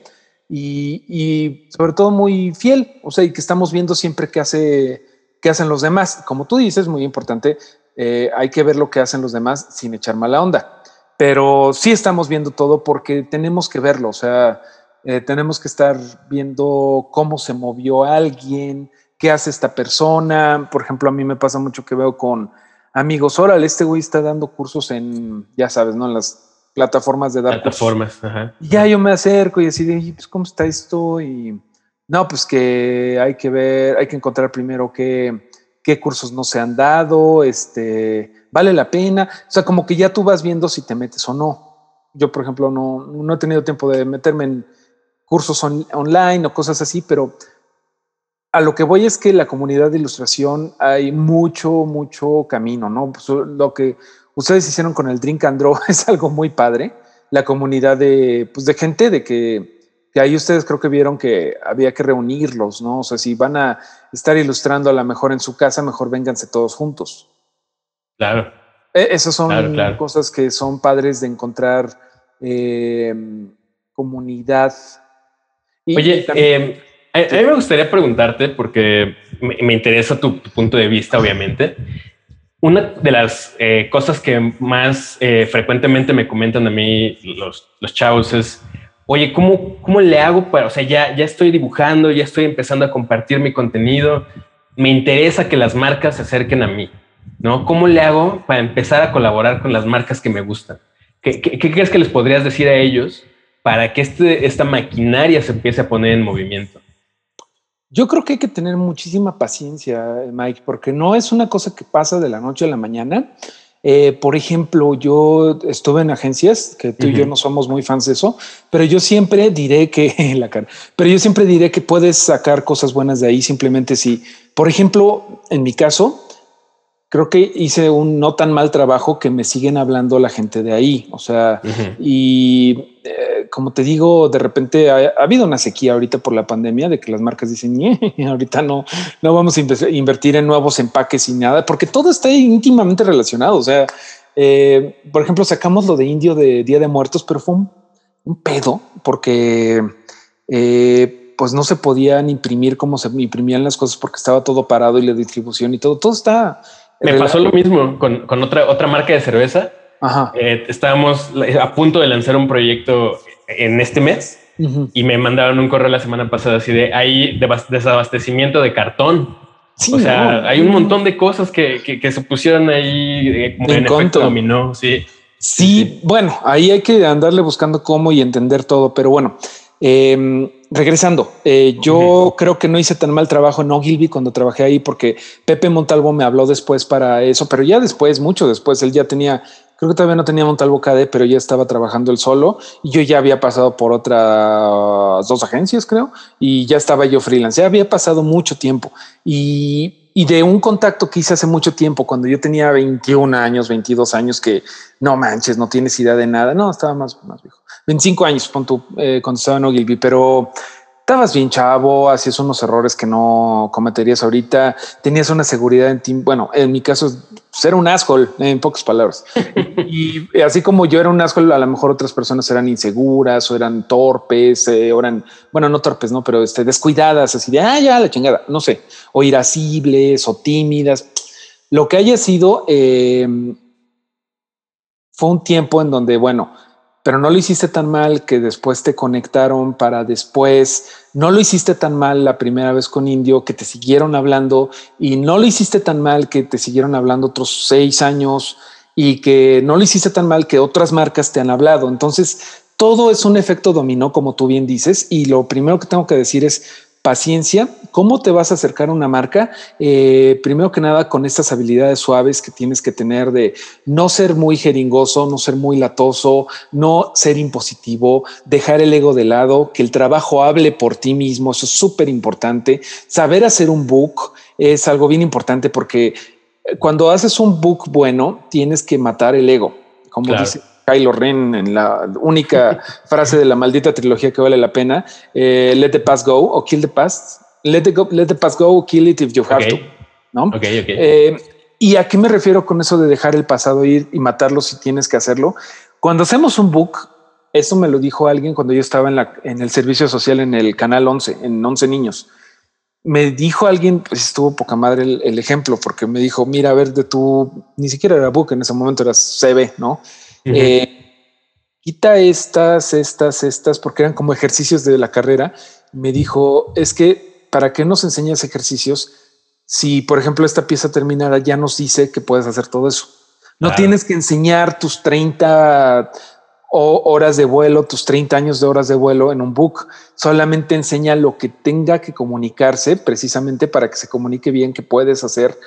y, sobre todo muy fiel, o sea, y que estamos viendo siempre qué, hace, qué hacen los demás. Como tú dices, muy importante, eh, hay que ver lo que hacen los demás sin echar mala onda, pero sí estamos viendo todo porque tenemos que verlo, o sea, eh, tenemos que estar viendo cómo se movió alguien, qué hace esta persona. Por ejemplo, a mí me pasa mucho que veo con amigos, órale, este güey está dando cursos en, ya sabes, ¿no? En las plataformas de dar plataformas. Ajá. ya yo me acerco y así de, pues, ¿cómo está esto? Y no, pues que hay que ver, hay que encontrar primero qué, qué cursos no se han dado, este, vale la pena. O sea, como que ya tú vas viendo si te metes o no. Yo, por ejemplo, no, no he tenido tiempo de meterme en cursos online o cosas así, pero a lo que voy es que la comunidad de ilustración hay mucho, mucho camino, ¿no? Pues lo que ustedes hicieron con el Drink and Draw es algo muy padre. La comunidad de, pues de gente de que, que ahí ustedes creo que vieron que había que reunirlos, ¿no? O sea, si van a estar ilustrando a lo mejor en su casa, mejor vénganse todos juntos. Claro. E, esas son cosas que son padres de encontrar eh, comunidad. Oye, em, a, mí me gustaría preguntarte, porque me, interesa tu, punto de vista, obviamente una de las eh, cosas que más eh, frecuentemente me comentan a mí los, los chavos es, oye, ¿cómo, ¿cómo le hago para, o sea, ya, ya estoy dibujando, ya estoy empezando a compartir mi contenido, me interesa que las marcas se acerquen a mí, ¿no? ¿Cómo le hago para empezar a colaborar con las marcas que me gustan? ¿Qué, qué, crees que les podrías decir a ellos para que este, esta maquinaria se empiece a poner en movimiento? Yo creo que hay que tener muchísima paciencia, Mike, porque no es una cosa que pasa de la noche a la mañana. Eh, por ejemplo, yo estuve en agencias, que tú y yo no somos muy fans de eso, pero yo siempre diré que la cara, pero yo siempre diré que puedes sacar cosas buenas de ahí simplemente si, por ejemplo, en mi caso, creo que hice un no tan mal trabajo que me siguen hablando la gente de ahí. O sea, y eh, como te digo, de repente ha, habido una sequía ahorita por la pandemia de que las marcas dicen, ahorita no, no vamos a invertir en nuevos empaques y nada, porque todo está íntimamente relacionado. O sea, eh, por ejemplo, sacamos lo de Indio de Día de Muertos, pero fue un, pedo porque eh, pues no se podían imprimir como se imprimían las cosas porque estaba todo parado y la distribución y todo, todo está me pasó lo mismo con, con, otra, otra marca de cerveza. Eh, estábamos a punto de lanzar un proyecto en este mes y me mandaron un correo la semana pasada así de hay desabastecimiento de cartón. o sea, hay un montón de cosas que, que, se pusieron ahí eh, en, efecto dominó. Sí. Sí, bueno, ahí hay que andarle buscando cómo y entender todo, pero bueno, eh, regresando, eh, yo creo que no hice tan mal trabajo en Ogilvy cuando trabajé ahí porque Pepe Montalvo me habló después para eso, pero ya después, mucho después, él ya tenía, creo que todavía no tenía Montalvo KD, pero ya estaba trabajando él solo y yo ya había pasado por otras dos agencias, creo, y ya estaba yo freelance, ya había pasado mucho tiempo y y de un contacto que hice hace mucho tiempo, cuando yo tenía 21 años, 22 años, que no manches, no tienes idea de nada. No, estaba más, más viejo. 25 años cuando, eh, cuando estaba en Ogilvy, pero estabas bien chavo, hacías unos errores que no cometerías ahorita, tenías una seguridad en ti. Bueno, en mi caso, ser un asshole, en pocas palabras. y así como yo era un asshole, a lo mejor otras personas eran inseguras o eran torpes, eh, o eran, bueno, no torpes, no, pero este, descuidadas, así de, ah, ya, la chingada, no sé, o irascibles o tímidas. Lo que haya sido, eh, fue un tiempo en donde, bueno, pero no lo hiciste tan mal que después te conectaron para después, no lo hiciste tan mal la primera vez con Indio que te siguieron hablando y no lo hiciste tan mal que te siguieron hablando otros seis años y que no lo hiciste tan mal que otras marcas te han hablado. Entonces, todo es un efecto dominó, como tú bien dices, y lo primero que tengo que decir es, paciencia. ¿Cómo te vas a acercar a una marca? Eh, primero que nada, con estas habilidades suaves que tienes que tener de no ser muy jeringoso, no ser muy latoso, no ser impositivo, dejar el ego de lado, que el trabajo hable por ti mismo. Eso es súper importante. Saber hacer un book es algo bien importante porque eh, cuando haces un book bueno, tienes que matar el ego. Como dice Kylo Ren en la única frase de la maldita trilogía que vale la pena, eh, let the past go o kill the past. Let the, go, let the past go kill it if you have to. ¿no? Eh, ¿Y a qué me refiero con eso de dejar el pasado ir y matarlo si tienes que hacerlo? Cuando hacemos un book, eso me lo dijo alguien cuando yo estaba en, la, en el servicio social en el canal 11, en 11 niños. Me dijo alguien, pues estuvo poca madre el, ejemplo, porque me dijo, mira, a ver, de tu, ni siquiera era book, en ese momento era CB, ¿no? Eh, quita estas, estas, estas, porque eran como ejercicios de la carrera. Me dijo, es que, ¿para qué nos enseñas ejercicios? Si, por ejemplo, esta pieza terminara, ya nos dice que puedes hacer todo eso. No tienes que enseñar tus 30 horas de vuelo, tus 30 años de horas de vuelo en un book. Solamente enseña lo que tenga que comunicarse precisamente para que se comunique bien que puedes hacer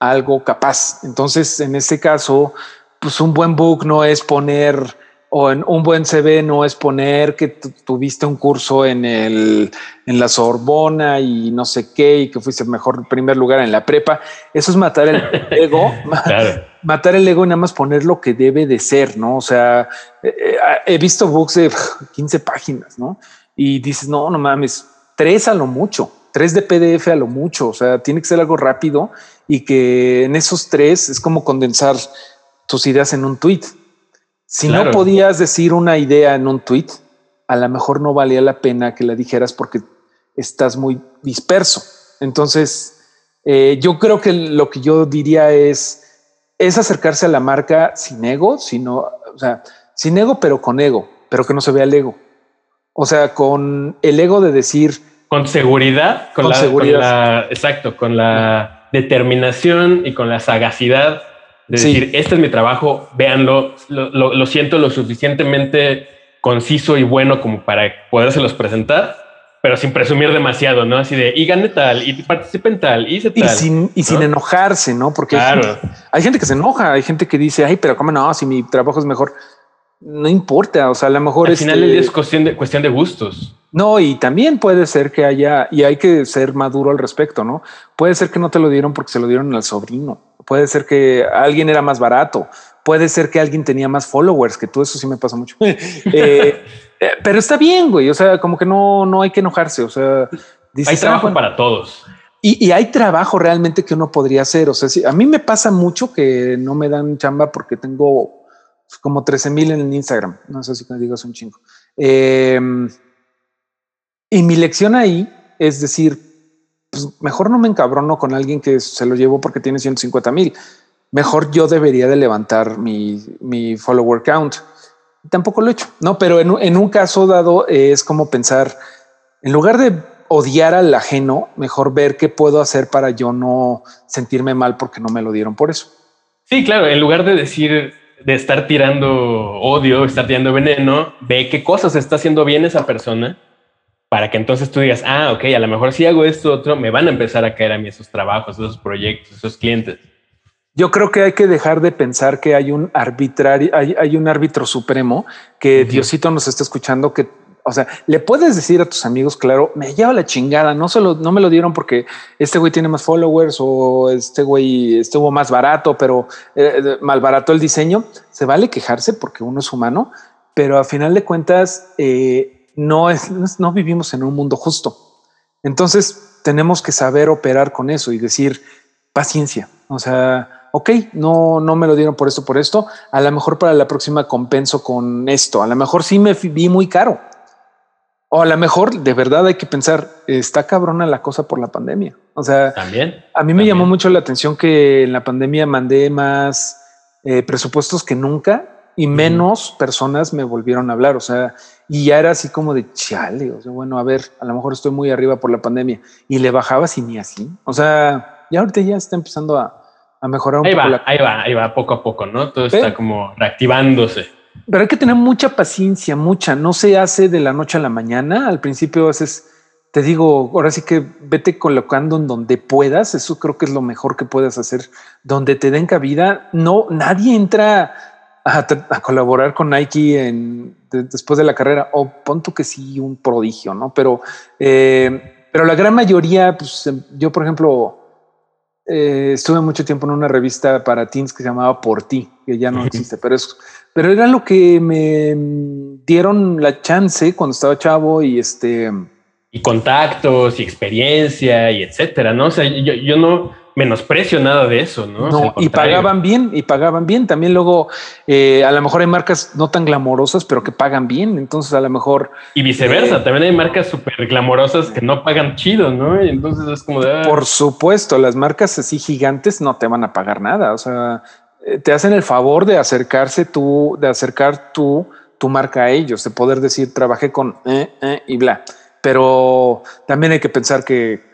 algo capaz. Entonces, en este caso, pues un buen book no es poner o en un buen CV no es poner que tuviste un curso en el en la Sorbona y no sé qué y que fuiste mejor primer lugar en la prepa. Eso es matar el ego, matar el ego y nada más poner lo que debe de ser, ¿no? O sea, eh, eh, he visto books de 15 páginas, ¿no? Y dices, no, no mames, tres a lo mucho, tres de PDF a lo mucho. O sea, tiene que ser algo rápido y que en esos tres es como condensar tus ideas en un tweet. Si no podías decir una idea en un tweet, a lo mejor no valía la pena que la dijeras porque estás muy disperso. Entonces, eh, yo creo que lo que yo diría es, es acercarse a la marca sin ego, sino, o sea, sin ego, pero con ego, pero que no se vea el ego. O sea, con el ego de decir... Con seguridad, con, la, seguridad. exacto, con la determinación y con la sagacidad de decir, este es mi trabajo, véanlo, lo, lo, siento lo suficientemente conciso y bueno como para podérselos presentar pero sin presumir demasiado, ¿no? Así de, y gane tal, y participe en tal, y hice tal. Y sin, y sin enojarse, ¿no? Porque hay, gente, hay, gente, que se enoja, hay gente que dice, ay, pero cómo no, si mi trabajo es mejor. No importa, o sea, a lo mejor... Al final este, es cuestión de, cuestión de gustos. No, y también puede ser que haya, y hay que ser maduro al respecto, ¿no? Puede ser que no te lo dieron porque se lo dieron al sobrino. Puede ser que alguien era más barato. Puede ser que alguien tenía más followers que tú. Eso sí me pasa mucho. eh, eh, pero está bien, güey. O sea, como que no, no hay que enojarse. O sea, hay trabajo para todos. Y, y, hay trabajo realmente que uno podría hacer. O sea, si a mí me pasa mucho que no me dan chamba porque tengo como 13 mil en Instagram. No sé si me digas un chingo. Eh, y mi lección ahí es decir, pues mejor no me encabrono con alguien que se lo llevó porque tiene 150 mil. Mejor yo debería de levantar mi, mi follower count tampoco lo he hecho, no, pero en, un caso dado es como pensar, en lugar de odiar al ajeno, mejor ver qué puedo hacer para yo no sentirme mal porque no me lo dieron por eso. Sí, claro, en lugar de decir, de estar tirando odio, estar tirando veneno, ve qué cosas está haciendo bien esa persona para que entonces tú digas, ah, ok, a lo mejor si hago esto otro, me van a empezar a caer a mí esos trabajos, esos proyectos, esos clientes. Yo creo que hay que dejar de pensar que hay un arbitrario, hay, un árbitro supremo que Diosito nos está escuchando que o sea, le puedes decir a tus amigos, claro, me lleva la chingada, no solo no me lo dieron porque este güey tiene más followers o este güey estuvo más barato, pero eh, mal barato el diseño. Se vale quejarse porque uno es humano, pero a final de cuentas eh, no es, no vivimos en un mundo justo. Entonces tenemos que saber operar con eso y decir paciencia. O sea, ok, no, no me lo dieron por esto, por esto, a lo mejor para la próxima compenso con esto, a lo mejor sí me vi muy caro. O a lo mejor de verdad hay que pensar, está cabrona la cosa por la pandemia. O sea, también. A mí me llamó mucho la atención que en la pandemia mandé más eh, presupuestos que nunca y menos personas me volvieron a hablar. O sea, y ya era así como de chale. O sea, bueno, a ver, a lo mejor estoy muy arriba por la pandemia y le bajaba sin ni así. O sea, ya ahorita ya está empezando a, a mejorar un ahí poco. Va, Ahí va, ahí va, poco a poco, ¿no? Todo está como reactivándose. Pero hay que tener mucha paciencia, mucha. No se hace de la noche a la mañana. Al principio haces, te digo, ahora sí que vete colocando en donde puedas. Eso creo que es lo mejor que puedes hacer. Donde te den cabida. No, nadie entra a, colaborar con Nike en, después de la carrera. O pon tú que sí, un prodigio, ¿no? Pero, eh, pero la gran mayoría, pues yo, por ejemplo, eh, estuve mucho tiempo en una revista para teens que se llamaba Por Ti, que ya no existe, pero es, pero era lo que me dieron la chance cuando estaba chavo y este. Y contactos y experiencia y etcétera, ¿no? O sea, yo, yo no, menosprecio nada de eso, ¿no? No, y pagaban bien, y pagaban bien. También luego, eh, a lo mejor hay marcas no tan glamorosas, pero que pagan bien. Entonces, a lo mejor. Y viceversa, eh, también hay marcas súper glamorosas que no pagan chido, ¿no? Y entonces es como de. Ah. Por supuesto, las marcas así gigantes no te van a pagar nada. O sea, eh, te hacen el favor de acercarse tú, de acercar tú tu marca a ellos, de poder decir, trabajé con y bla. Pero también hay que pensar que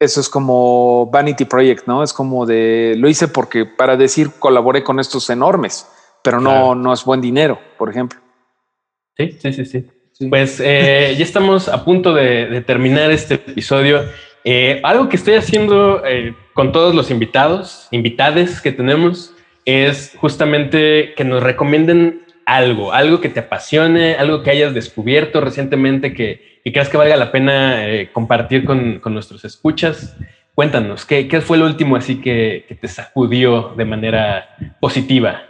eso es como Vanity Project, ¿no? Es como de lo hice porque para decir colaboré con estos enormes, pero no, no es buen dinero, por ejemplo. Sí, sí, sí, sí. Pues eh, ya estamos a punto de, terminar este episodio. Eh, algo que estoy haciendo eh, con todos los invitados, invitades que tenemos, es justamente que nos recomienden algo, algo que te apasione, algo que hayas descubierto recientemente que, creas que valga la pena eh, compartir con, nuestros escuchas. Cuéntanos, ¿qué, fue lo último así que, te sacudió de manera positiva?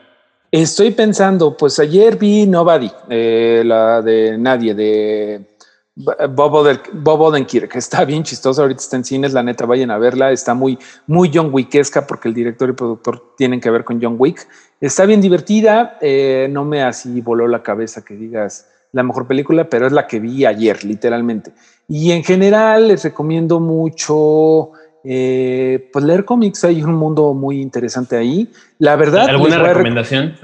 Estoy pensando, pues ayer vi Nobody, eh, la de Nadie, de Bob, Odenkirk, que está bien chistosa, ahorita está en cines, la neta, vayan a verla, está muy, muy John Wickesca porque el director y productor tienen que ver con John Wick. Está bien divertida, eh, no me así voló la cabeza que digas la mejor película, pero es la que vi ayer, literalmente. Y en general les recomiendo mucho eh, pues leer cómics, hay un mundo muy interesante ahí. La verdad. ¿Alguna recomendación?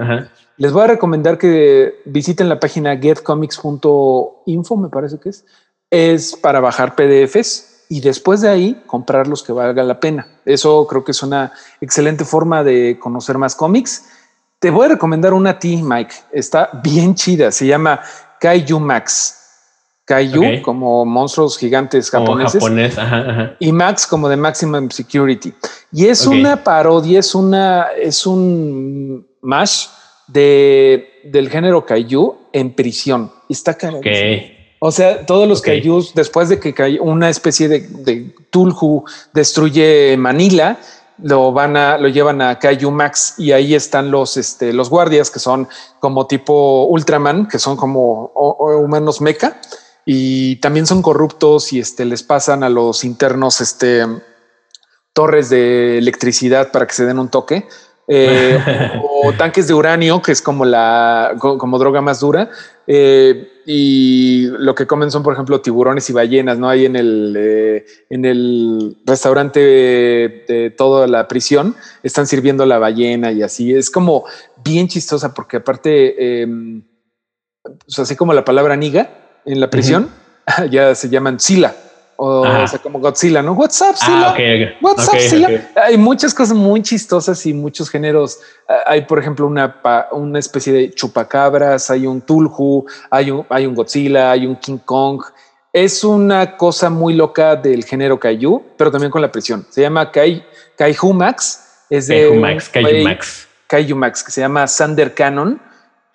Les voy a recomendar que visiten la página getcomics.info, me parece que es. Es para bajar PDFs y después de ahí comprar los que valgan la pena. Eso creo que es una excelente forma de conocer más cómics. Te voy a recomendar una a ti, Mike. Está bien chida. Se llama Kaiju Max. Kaiju, como monstruos gigantes japoneses. Japonés, ajá, ajá. Y Max como de Maximum Security. Y es una parodia, es una, es un mash de, del género Kaiju en prisión. Está caro. O sea, todos los. Kaijus, después de que una especie de, de Tulhu destruye Manila, lo van a, lo llevan a Kaiju Max y ahí están los, este, los guardias que son como tipo Ultraman, que son como humanos mecha y también son corruptos y este, les pasan a los internos este, torres de electricidad para que se den un toque. Eh, o, tanques de uranio, que es como la como droga más dura. Eh, y lo que comen son, por ejemplo, tiburones y ballenas, ¿no? Hay en el, eh, en el restaurante de, de, toda la prisión, están sirviendo la ballena y así. Es como bien chistosa porque aparte, eh, pues así como la palabra niga en la prisión, uh -huh. ya se llaman sila. O, o, sea, como Godzilla, ¿no? What's up, Sila? Ah, okay, What's okay, up? Okay. Hay muchas cosas muy chistosas y muchos géneros. Hay, por ejemplo, una, una especie de chupacabras, hay un Tulhu, hay un, hay un Godzilla, hay un King Kong. Es una cosa muy loca del género Kaiju, pero también con la prisión. Se llama Kai, Kaiju Max. Es de Kaiju Max, Kaiju Max. Kaiju Max, que se llama Sander Cannon.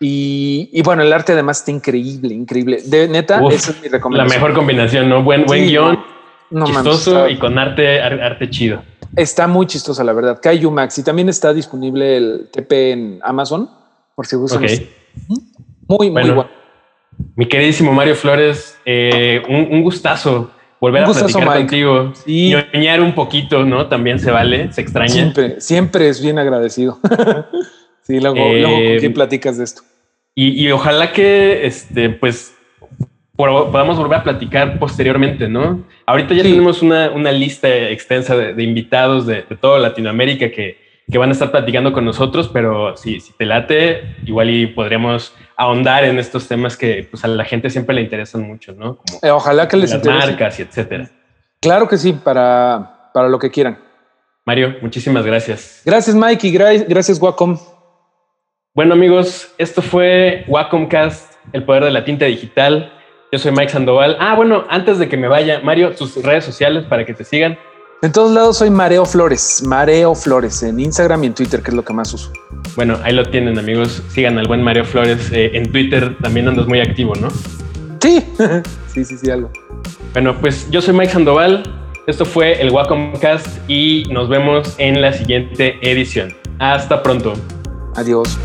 Y, y, bueno, el arte además está increíble, increíble. De neta, Uf, esa es mi recomendación. La mejor combinación, ¿no? Buen, buen sí, guion, no, chistoso y con arte, arte chido. Está muy chistosa, la verdad. Kaiju Max. Y también está disponible el TP en Amazon, por si gustan. Okay. Muy, bueno, muy bueno. Mi queridísimo Mario Flores, eh, un, un, gustazo volver un a platicar Mike. contigo. Sí. Ñoñar un poquito, ¿no? También se vale, se extraña. Siempre, siempre es bien agradecido. sí, luego, eh, luego ¿con quién platicas de esto? Y, y, ojalá que, este, pues, podamos volver a platicar posteriormente, ¿no? Ahorita ya sí. tenemos una, una, lista extensa de, de invitados de, de, toda Latinoamérica que, que, van a estar platicando con nosotros, pero si, si te late, igual y podríamos ahondar en estos temas que pues, a la gente siempre le interesan mucho, ¿no? Como eh, ojalá que les las interese. marcas y etcétera. Claro que sí, para, para lo que quieran. Mario, muchísimas gracias. Gracias, Mike, y gra gracias, Wacom. Bueno amigos, esto fue Wacomcast, el poder de la tinta digital. Yo soy Mike Sandoval. Ah, bueno, antes de que me vaya, Mario, tus redes sociales para que te sigan. En todos lados soy Mareo Flores, Mareo Flores, en Instagram y en Twitter, que es lo que más uso. Bueno, ahí lo tienen amigos, sigan al buen Mareo Flores. Eh, en Twitter también andas muy activo, ¿no? Sí, sí, sí, sí, algo. Bueno, pues yo soy Mike Sandoval, esto fue el Wacomcast y nos vemos en la siguiente edición. Hasta pronto. Adiós.